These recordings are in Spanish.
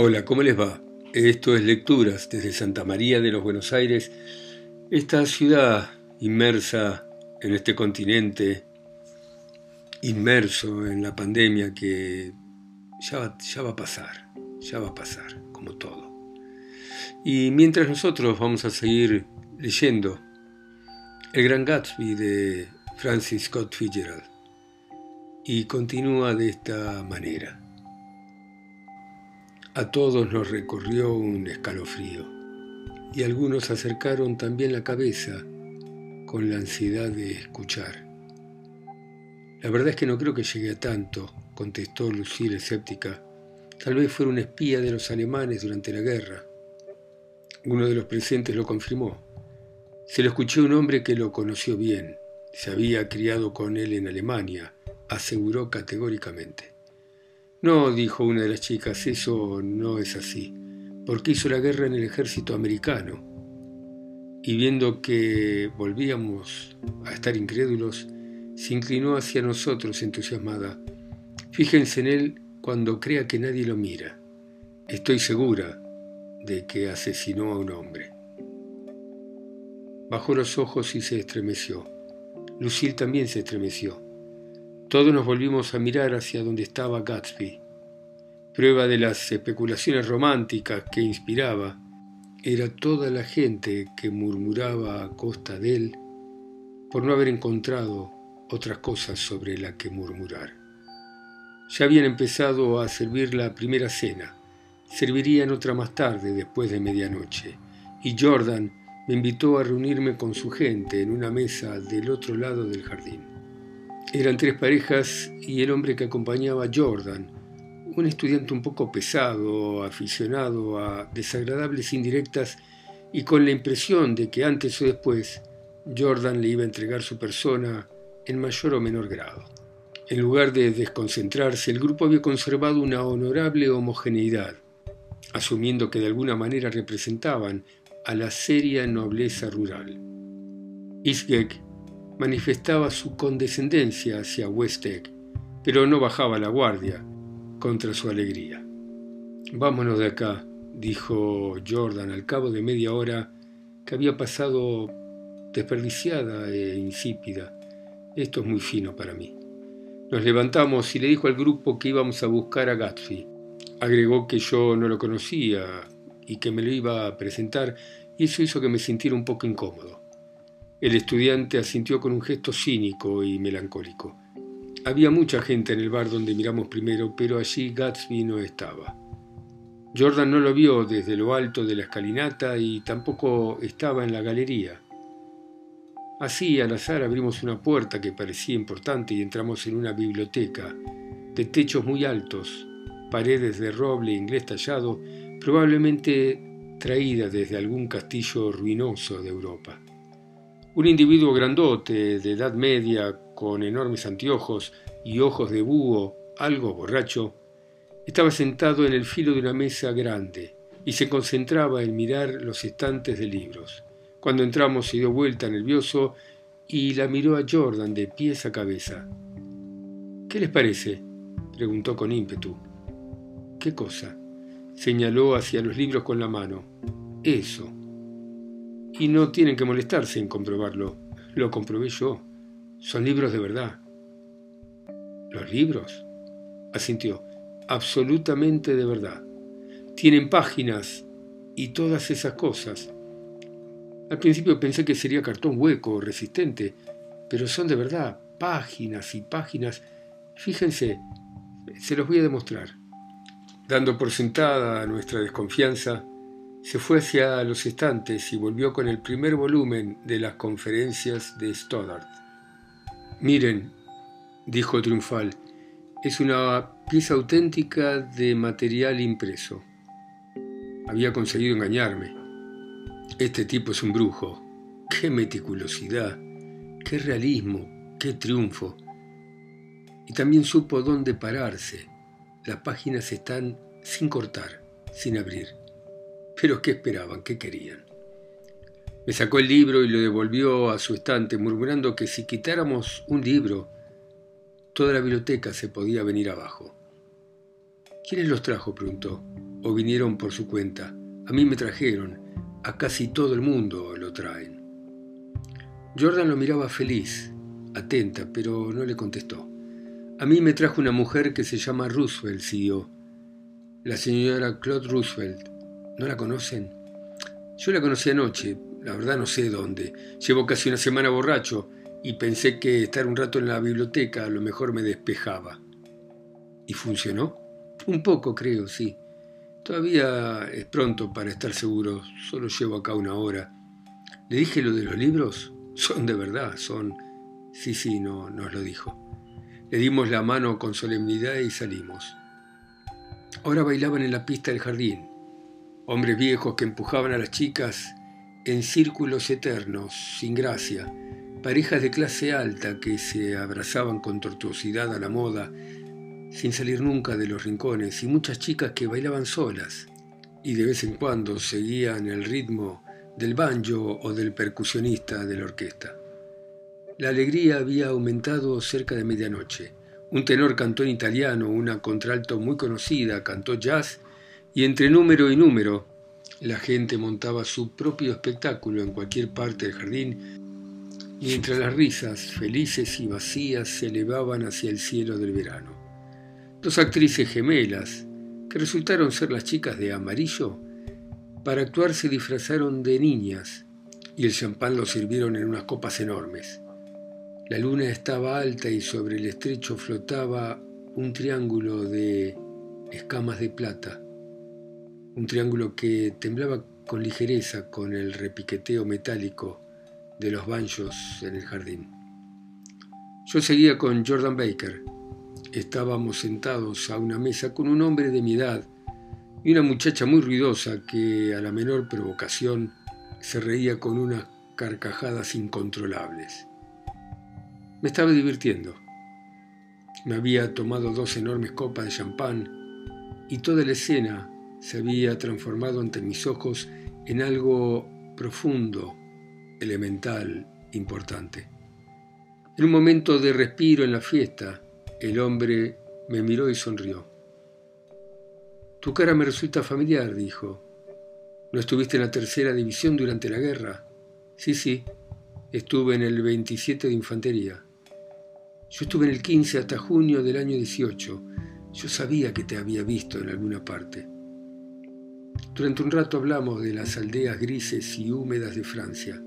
Hola, ¿cómo les va? Esto es Lecturas desde Santa María de los Buenos Aires, esta ciudad inmersa en este continente, inmerso en la pandemia que ya va, ya va a pasar, ya va a pasar, como todo. Y mientras nosotros vamos a seguir leyendo El Gran Gatsby de Francis Scott Fitzgerald, y continúa de esta manera. A todos nos recorrió un escalofrío y algunos acercaron también la cabeza con la ansiedad de escuchar. La verdad es que no creo que llegue a tanto, contestó Lucille escéptica. Tal vez fuera un espía de los alemanes durante la guerra. Uno de los presentes lo confirmó. Se lo escuchó un hombre que lo conoció bien. Se había criado con él en Alemania, aseguró categóricamente. No, dijo una de las chicas, eso no es así, porque hizo la guerra en el ejército americano. Y viendo que volvíamos a estar incrédulos, se inclinó hacia nosotros entusiasmada. Fíjense en él cuando crea que nadie lo mira. Estoy segura de que asesinó a un hombre. Bajó los ojos y se estremeció. Lucille también se estremeció. Todos nos volvimos a mirar hacia donde estaba Gatsby. Prueba de las especulaciones románticas que inspiraba era toda la gente que murmuraba a costa de él por no haber encontrado otras cosas sobre la que murmurar. Ya habían empezado a servir la primera cena. Servirían otra más tarde, después de medianoche, y Jordan me invitó a reunirme con su gente en una mesa del otro lado del jardín. Eran tres parejas y el hombre que acompañaba a Jordan, un estudiante un poco pesado, aficionado a desagradables indirectas y con la impresión de que antes o después Jordan le iba a entregar su persona en mayor o menor grado. En lugar de desconcentrarse, el grupo había conservado una honorable homogeneidad, asumiendo que de alguna manera representaban a la seria nobleza rural. Isgek manifestaba su condescendencia hacia Westek, pero no bajaba la guardia contra su alegría. Vámonos de acá, dijo Jordan al cabo de media hora que había pasado desperdiciada e insípida. Esto es muy fino para mí. Nos levantamos y le dijo al grupo que íbamos a buscar a Gatsby. Agregó que yo no lo conocía y que me lo iba a presentar y eso hizo que me sintiera un poco incómodo. El estudiante asintió con un gesto cínico y melancólico. Había mucha gente en el bar donde miramos primero, pero allí Gatsby no estaba. Jordan no lo vio desde lo alto de la escalinata y tampoco estaba en la galería. Así, al azar, abrimos una puerta que parecía importante y entramos en una biblioteca, de techos muy altos, paredes de roble inglés tallado, probablemente traída desde algún castillo ruinoso de Europa. Un individuo grandote, de edad media, con enormes anteojos y ojos de búho, algo borracho, estaba sentado en el filo de una mesa grande y se concentraba en mirar los estantes de libros. Cuando entramos se dio vuelta nervioso y la miró a Jordan de pies a cabeza. ¿Qué les parece? preguntó con ímpetu. ¿Qué cosa? Señaló hacia los libros con la mano. Eso y no tienen que molestarse en comprobarlo. Lo comprobé yo. Son libros de verdad. ¿Los libros? Asintió. Absolutamente de verdad. Tienen páginas y todas esas cosas. Al principio pensé que sería cartón hueco, resistente, pero son de verdad páginas y páginas. Fíjense, se los voy a demostrar. Dando por sentada nuestra desconfianza, se fue hacia los estantes y volvió con el primer volumen de las conferencias de Stoddard. Miren, dijo triunfal, es una pieza auténtica de material impreso. Había conseguido engañarme. Este tipo es un brujo. Qué meticulosidad, qué realismo, qué triunfo. Y también supo dónde pararse. Las páginas están sin cortar, sin abrir. Pero ¿qué esperaban? ¿Qué querían? Me sacó el libro y lo devolvió a su estante, murmurando que si quitáramos un libro, toda la biblioteca se podía venir abajo. ¿Quiénes los trajo? preguntó. o vinieron por su cuenta. A mí me trajeron, a casi todo el mundo lo traen. Jordan lo miraba feliz, atenta, pero no le contestó. A mí me trajo una mujer que se llama Roosevelt, siguió. La señora Claude Roosevelt. ¿No la conocen? Yo la conocí anoche, la verdad no sé dónde. Llevo casi una semana borracho y pensé que estar un rato en la biblioteca a lo mejor me despejaba. ¿Y funcionó? Un poco, creo, sí. Todavía es pronto para estar seguro, solo llevo acá una hora. ¿Le dije lo de los libros? Son de verdad, son... Sí, sí, no, nos lo dijo. Le dimos la mano con solemnidad y salimos. Ahora bailaban en la pista del jardín, hombres viejos que empujaban a las chicas en círculos eternos, sin gracia, parejas de clase alta que se abrazaban con tortuosidad a la moda, sin salir nunca de los rincones, y muchas chicas que bailaban solas y de vez en cuando seguían el ritmo del banjo o del percusionista de la orquesta. La alegría había aumentado cerca de medianoche. Un tenor cantó en italiano, una contralto muy conocida cantó jazz, y entre número y número la gente montaba su propio espectáculo en cualquier parte del jardín mientras las risas, felices y vacías, se elevaban hacia el cielo del verano. Dos actrices gemelas, que resultaron ser las chicas de amarillo, para actuar se disfrazaron de niñas y el champán lo sirvieron en unas copas enormes. La luna estaba alta y sobre el estrecho flotaba un triángulo de escamas de plata, un triángulo que temblaba con ligereza con el repiqueteo metálico de los banjos en el jardín. Yo seguía con Jordan Baker. Estábamos sentados a una mesa con un hombre de mi edad y una muchacha muy ruidosa que a la menor provocación se reía con unas carcajadas incontrolables. Me estaba divirtiendo. Me había tomado dos enormes copas de champán y toda la escena se había transformado ante mis ojos en algo profundo elemental, importante. En un momento de respiro en la fiesta, el hombre me miró y sonrió. Tu cara me resulta familiar, dijo. ¿No estuviste en la tercera división durante la guerra? Sí, sí, estuve en el 27 de infantería. Yo estuve en el 15 hasta junio del año 18. Yo sabía que te había visto en alguna parte. Durante un rato hablamos de las aldeas grises y húmedas de Francia.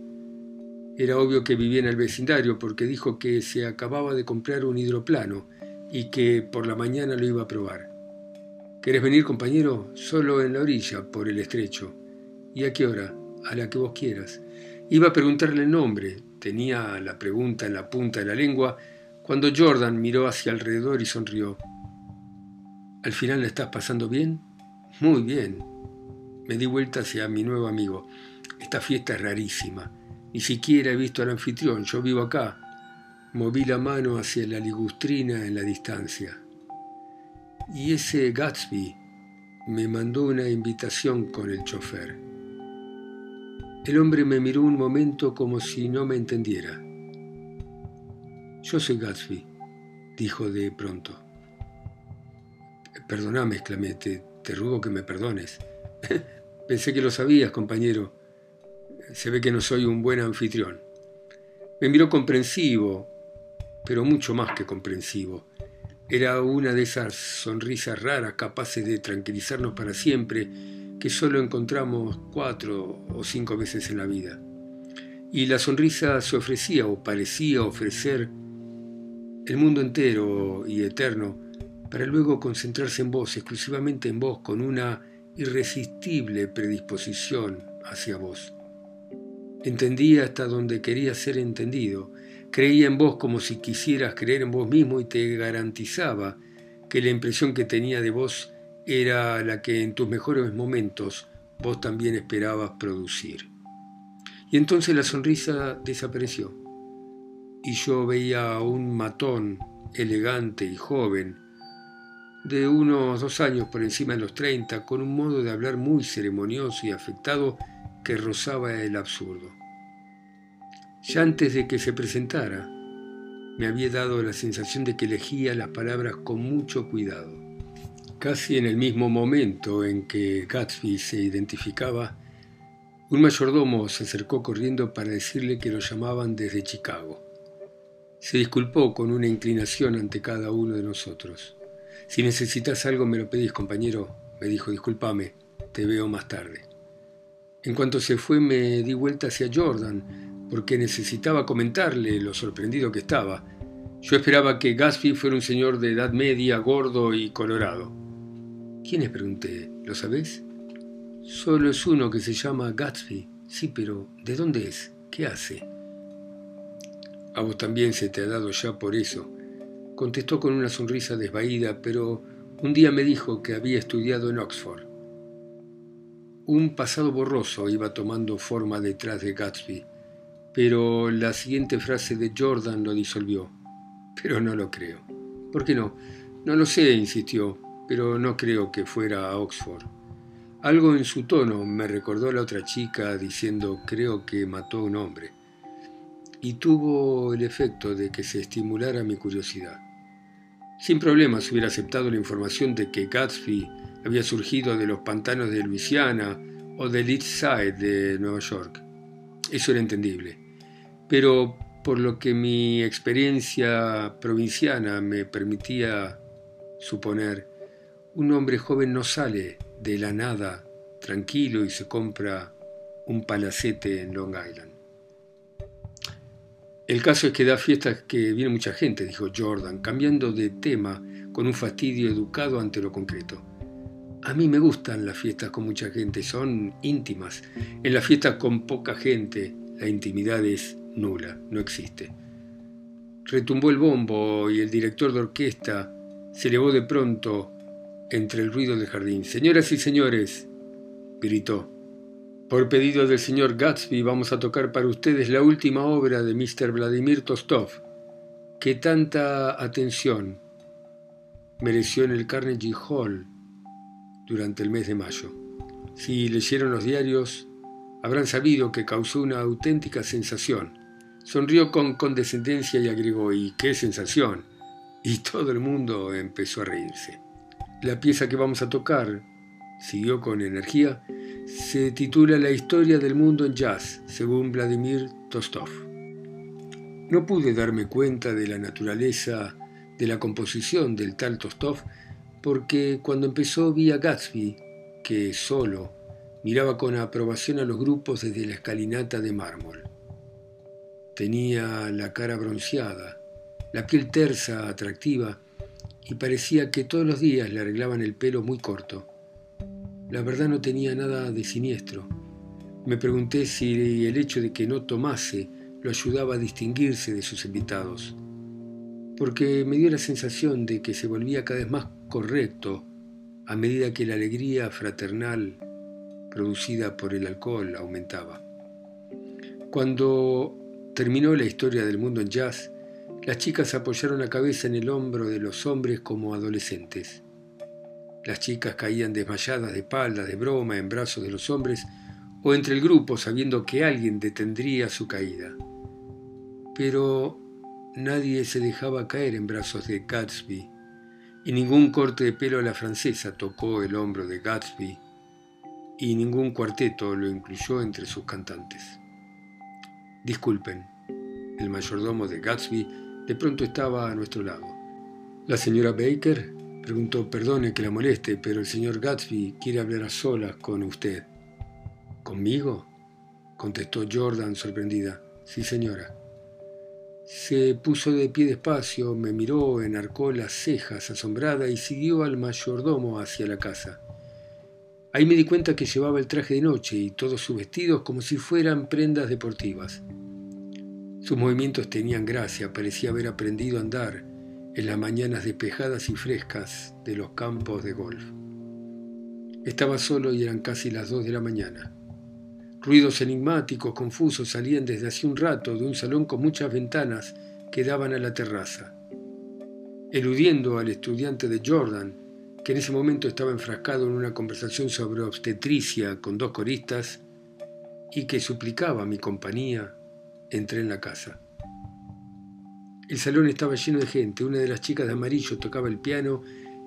Era obvio que vivía en el vecindario porque dijo que se acababa de comprar un hidroplano y que por la mañana lo iba a probar. ¿Querés venir, compañero? Solo en la orilla, por el estrecho. ¿Y a qué hora? A la que vos quieras. Iba a preguntarle el nombre. Tenía la pregunta en la punta de la lengua cuando Jordan miró hacia alrededor y sonrió. ¿Al final la estás pasando bien? Muy bien. Me di vuelta hacia mi nuevo amigo. Esta fiesta es rarísima. Ni siquiera he visto al anfitrión, yo vivo acá. Moví la mano hacia la ligustrina en la distancia. Y ese Gatsby me mandó una invitación con el chofer. El hombre me miró un momento como si no me entendiera. Yo soy Gatsby, dijo de pronto. Perdóname, exclamé, te, te ruego que me perdones. Pensé que lo sabías, compañero se ve que no soy un buen anfitrión. Me miró comprensivo, pero mucho más que comprensivo. Era una de esas sonrisas raras capaces de tranquilizarnos para siempre que solo encontramos cuatro o cinco veces en la vida. Y la sonrisa se ofrecía o parecía ofrecer el mundo entero y eterno para luego concentrarse en vos, exclusivamente en vos, con una irresistible predisposición hacia vos. Entendía hasta donde quería ser entendido. Creía en vos como si quisieras creer en vos mismo y te garantizaba que la impresión que tenía de vos era la que en tus mejores momentos vos también esperabas producir. Y entonces la sonrisa desapareció y yo veía a un matón elegante y joven, de unos dos años por encima de los treinta, con un modo de hablar muy ceremonioso y afectado que rozaba el absurdo. Ya antes de que se presentara, me había dado la sensación de que elegía las palabras con mucho cuidado. Casi en el mismo momento en que Gatsby se identificaba, un mayordomo se acercó corriendo para decirle que lo llamaban desde Chicago. Se disculpó con una inclinación ante cada uno de nosotros. Si necesitas algo me lo pedís, compañero, me dijo, discúlpame, te veo más tarde. En cuanto se fue me di vuelta hacia Jordan, porque necesitaba comentarle lo sorprendido que estaba. Yo esperaba que Gatsby fuera un señor de edad media, gordo y colorado. ¿Quién es? pregunté. ¿Lo sabés? Solo es uno que se llama Gatsby. Sí, pero ¿de dónde es? ¿Qué hace? A vos también se te ha dado ya por eso. Contestó con una sonrisa desvaída, pero un día me dijo que había estudiado en Oxford. Un pasado borroso iba tomando forma detrás de Gatsby, pero la siguiente frase de Jordan lo disolvió. Pero no lo creo. ¿Por qué no? No lo sé, insistió pero no creo que fuera a Oxford. Algo en su tono me recordó a la otra chica diciendo creo que mató a un hombre, y tuvo el efecto de que se estimulara mi curiosidad. Sin problemas hubiera aceptado la información de que Gatsby había surgido de los pantanos de Luisiana o del East Side de Nueva York. Eso era entendible. Pero por lo que mi experiencia provinciana me permitía suponer, un hombre joven no sale de la nada tranquilo y se compra un palacete en Long Island. El caso es que da fiestas que viene mucha gente, dijo Jordan, cambiando de tema con un fastidio educado ante lo concreto. A mí me gustan las fiestas con mucha gente, son íntimas. En las fiestas con poca gente, la intimidad es nula, no existe. Retumbó el bombo y el director de orquesta se elevó de pronto entre el ruido del jardín. Señoras y señores, gritó, por pedido del señor Gatsby vamos a tocar para ustedes la última obra de Mr. Vladimir Tostov, que tanta atención mereció en el Carnegie Hall durante el mes de mayo. Si leyeron los diarios, habrán sabido que causó una auténtica sensación. Sonrió con condescendencia y agregó, ¿y qué sensación? Y todo el mundo empezó a reírse. La pieza que vamos a tocar, siguió con energía, se titula La historia del mundo en jazz, según Vladimir Tostov. No pude darme cuenta de la naturaleza de la composición del tal Tostov porque cuando empezó vi a Gatsby, que solo miraba con aprobación a los grupos desde la escalinata de mármol. Tenía la cara bronceada, la piel tersa, atractiva, y parecía que todos los días le arreglaban el pelo muy corto. La verdad no tenía nada de siniestro. Me pregunté si el hecho de que no tomase lo ayudaba a distinguirse de sus invitados, porque me dio la sensación de que se volvía cada vez más correcto a medida que la alegría fraternal producida por el alcohol aumentaba. Cuando terminó la historia del mundo en jazz, las chicas apoyaron la cabeza en el hombro de los hombres como adolescentes. Las chicas caían desmayadas de espaldas, de broma, en brazos de los hombres o entre el grupo sabiendo que alguien detendría su caída. Pero nadie se dejaba caer en brazos de Gatsby y ningún corte de pelo a la francesa tocó el hombro de Gatsby y ningún cuarteto lo incluyó entre sus cantantes. Disculpen, el mayordomo de Gatsby de pronto estaba a nuestro lado. La señora Baker preguntó, perdone que la moleste, pero el señor Gatsby quiere hablar a solas con usted. ¿Conmigo? contestó Jordan sorprendida. Sí, señora. Se puso de pie despacio, me miró, enarcó las cejas asombrada y siguió al mayordomo hacia la casa. Ahí me di cuenta que llevaba el traje de noche y todos sus vestidos como si fueran prendas deportivas. Sus movimientos tenían gracia, parecía haber aprendido a andar en las mañanas despejadas y frescas de los campos de golf. Estaba solo y eran casi las dos de la mañana. Ruidos enigmáticos, confusos, salían desde hace un rato de un salón con muchas ventanas que daban a la terraza. Eludiendo al estudiante de Jordan, que en ese momento estaba enfrascado en una conversación sobre obstetricia con dos coristas y que suplicaba mi compañía, entré en la casa. El salón estaba lleno de gente. Una de las chicas de amarillo tocaba el piano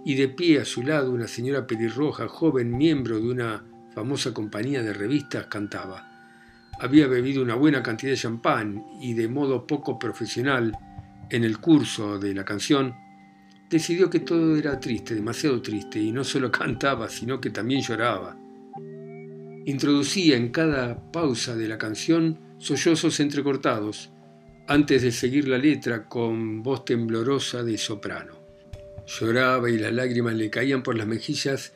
y de pie a su lado una señora pelirroja, joven miembro de una famosa compañía de revistas, cantaba. Había bebido una buena cantidad de champán y de modo poco profesional, en el curso de la canción, decidió que todo era triste, demasiado triste, y no solo cantaba, sino que también lloraba. Introducía en cada pausa de la canción sollozos entrecortados, antes de seguir la letra con voz temblorosa de soprano. Lloraba y las lágrimas le caían por las mejillas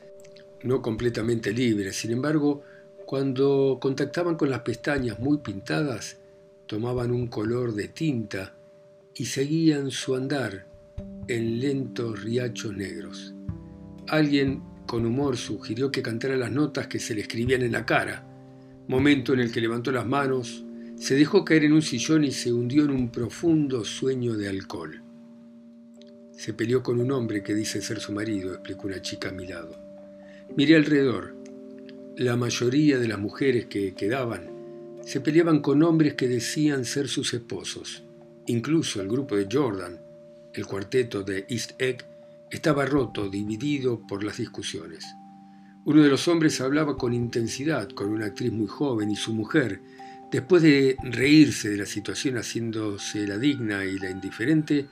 no completamente libres. Sin embargo, cuando contactaban con las pestañas muy pintadas, tomaban un color de tinta y seguían su andar en lentos riachos negros. Alguien con humor sugirió que cantara las notas que se le escribían en la cara, momento en el que levantó las manos, se dejó caer en un sillón y se hundió en un profundo sueño de alcohol. Se peleó con un hombre que dice ser su marido, explicó una chica a mi lado. Miré alrededor. La mayoría de las mujeres que quedaban se peleaban con hombres que decían ser sus esposos. Incluso el grupo de Jordan, el cuarteto de East Egg, estaba roto, dividido por las discusiones. Uno de los hombres hablaba con intensidad con una actriz muy joven y su mujer, después de reírse de la situación haciéndose la digna y la indiferente,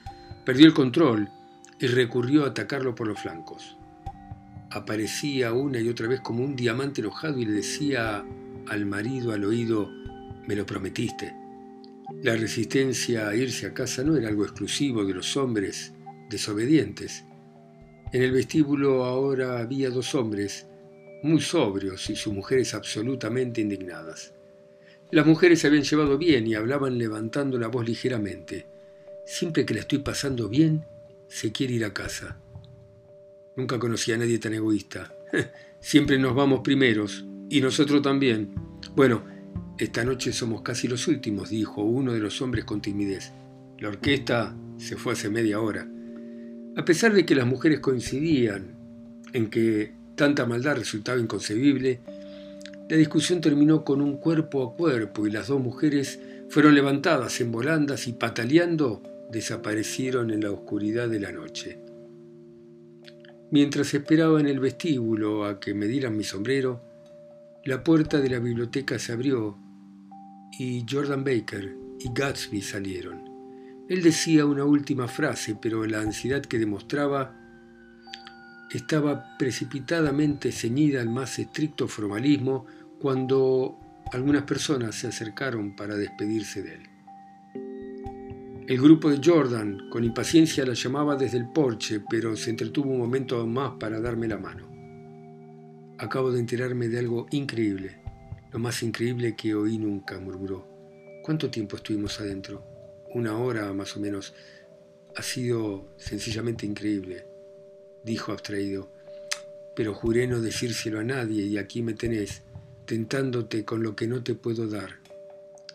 perdió el control y recurrió a atacarlo por los flancos. Aparecía una y otra vez como un diamante enojado y le decía al marido al oído, me lo prometiste. La resistencia a irse a casa no era algo exclusivo de los hombres desobedientes. En el vestíbulo ahora había dos hombres muy sobrios y sus mujeres absolutamente indignadas. Las mujeres se habían llevado bien y hablaban levantando la voz ligeramente. Siempre que la estoy pasando bien, se quiere ir a casa. Nunca conocí a nadie tan egoísta. Siempre nos vamos primeros, y nosotros también. Bueno, esta noche somos casi los últimos, dijo uno de los hombres con timidez. La orquesta se fue hace media hora. A pesar de que las mujeres coincidían en que tanta maldad resultaba inconcebible, la discusión terminó con un cuerpo a cuerpo y las dos mujeres fueron levantadas en volandas y pataleando desaparecieron en la oscuridad de la noche. Mientras esperaba en el vestíbulo a que me dieran mi sombrero, la puerta de la biblioteca se abrió y Jordan Baker y Gatsby salieron. Él decía una última frase, pero la ansiedad que demostraba estaba precipitadamente ceñida al más estricto formalismo cuando algunas personas se acercaron para despedirse de él. El grupo de Jordan, con impaciencia, la llamaba desde el porche, pero se entretuvo un momento más para darme la mano. Acabo de enterarme de algo increíble. Lo más increíble que oí nunca, murmuró. ¿Cuánto tiempo estuvimos adentro? Una hora más o menos. Ha sido sencillamente increíble, dijo abstraído. Pero juré no decírselo a nadie y aquí me tenés, tentándote con lo que no te puedo dar.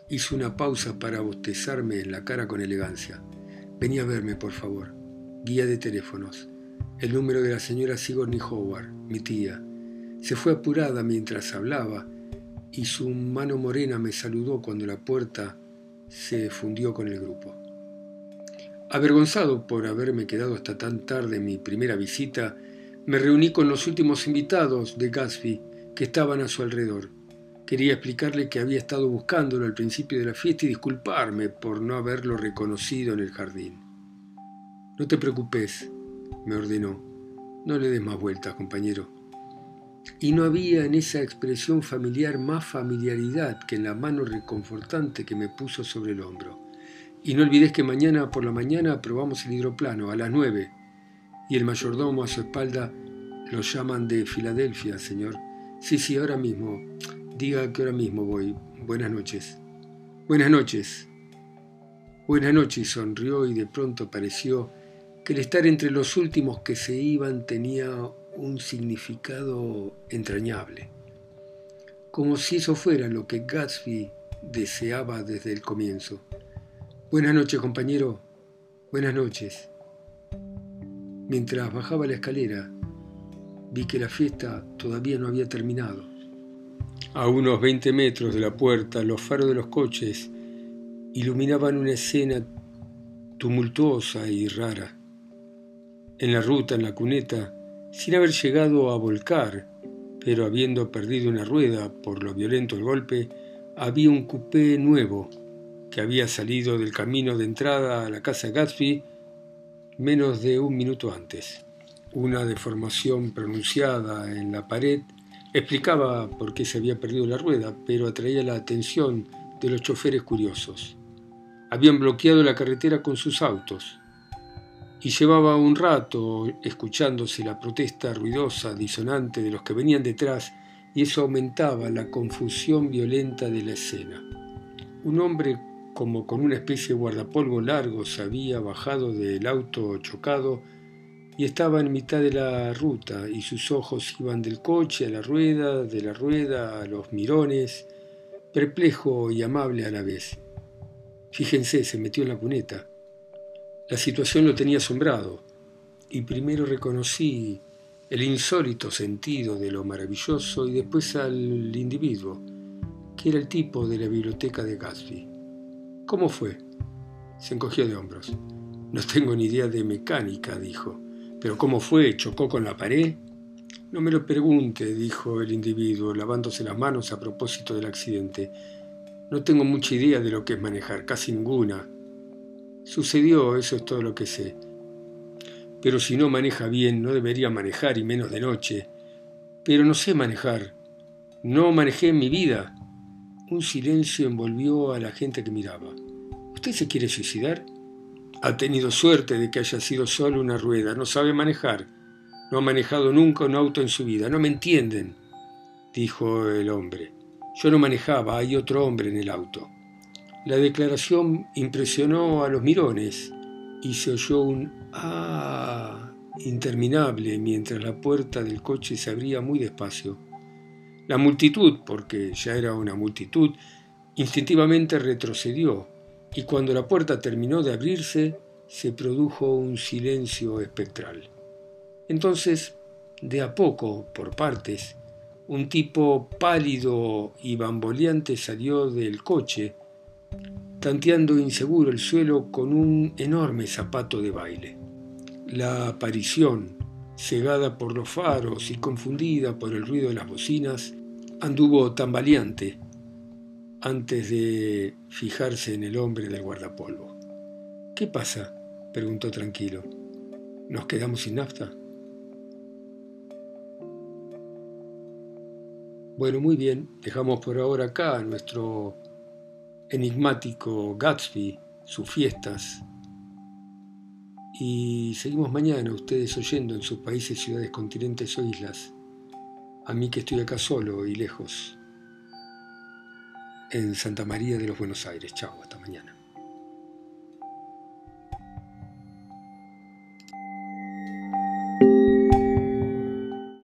Hizo una pausa para bostezarme en la cara con elegancia. Vení a verme, por favor. Guía de teléfonos. El número de la señora Sigourney Howard, mi tía. Se fue apurada mientras hablaba y su mano morena me saludó cuando la puerta se fundió con el grupo. Avergonzado por haberme quedado hasta tan tarde en mi primera visita, me reuní con los últimos invitados de Gatsby que estaban a su alrededor. Quería explicarle que había estado buscándolo al principio de la fiesta y disculparme por no haberlo reconocido en el jardín. No te preocupes, me ordenó. No le des más vueltas, compañero y no había en esa expresión familiar más familiaridad que en la mano reconfortante que me puso sobre el hombro. Y no olvides que mañana por la mañana probamos el hidroplano a las nueve. Y el mayordomo a su espalda lo llaman de Filadelfia, señor. Sí, sí, ahora mismo. Diga que ahora mismo voy. Buenas noches. Buenas noches. Buenas noches, sonrió y de pronto pareció que el estar entre los últimos que se iban tenía un significado entrañable, como si eso fuera lo que Gatsby deseaba desde el comienzo. Buenas noches, compañero. Buenas noches. Mientras bajaba la escalera, vi que la fiesta todavía no había terminado. A unos 20 metros de la puerta, los faros de los coches iluminaban una escena tumultuosa y rara. En la ruta, en la cuneta, sin haber llegado a volcar, pero habiendo perdido una rueda por lo violento del golpe, había un coupé nuevo que había salido del camino de entrada a la casa Gatsby menos de un minuto antes. Una deformación pronunciada en la pared explicaba por qué se había perdido la rueda, pero atraía la atención de los choferes curiosos. Habían bloqueado la carretera con sus autos y llevaba un rato escuchándose la protesta ruidosa, disonante de los que venían detrás y eso aumentaba la confusión violenta de la escena. Un hombre como con una especie de guardapolvo largo se había bajado del auto chocado y estaba en mitad de la ruta y sus ojos iban del coche a la rueda, de la rueda a los mirones, perplejo y amable a la vez. Fíjense, se metió en la cuneta. La situación lo tenía asombrado y primero reconocí el insólito sentido de lo maravilloso y después al individuo, que era el tipo de la biblioteca de Gatsby. ¿Cómo fue? Se encogió de hombros. No tengo ni idea de mecánica, dijo. ¿Pero cómo fue? ¿Chocó con la pared? No me lo pregunte, dijo el individuo, lavándose las manos a propósito del accidente. No tengo mucha idea de lo que es manejar, casi ninguna. Sucedió, eso es todo lo que sé. Pero si no maneja bien, no debería manejar y menos de noche. Pero no sé manejar. No manejé en mi vida. Un silencio envolvió a la gente que miraba. ¿Usted se quiere suicidar? Ha tenido suerte de que haya sido solo una rueda, no sabe manejar, no ha manejado nunca un auto en su vida, no me entienden, dijo el hombre. Yo no manejaba, hay otro hombre en el auto. La declaración impresionó a los mirones y se oyó un ah interminable mientras la puerta del coche se abría muy despacio. La multitud, porque ya era una multitud, instintivamente retrocedió y cuando la puerta terminó de abrirse, se produjo un silencio espectral. Entonces, de a poco, por partes, un tipo pálido y bamboleante salió del coche, tanteando inseguro el suelo con un enorme zapato de baile. La aparición, cegada por los faros y confundida por el ruido de las bocinas, anduvo tambaleante antes de fijarse en el hombre del guardapolvo. ¿Qué pasa? preguntó tranquilo. ¿Nos quedamos sin nafta? Bueno, muy bien, dejamos por ahora acá nuestro enigmático Gatsby, sus fiestas, y seguimos mañana ustedes oyendo en sus países, ciudades, continentes o islas, a mí que estoy acá solo y lejos en Santa María de los Buenos Aires. Chao, hasta mañana.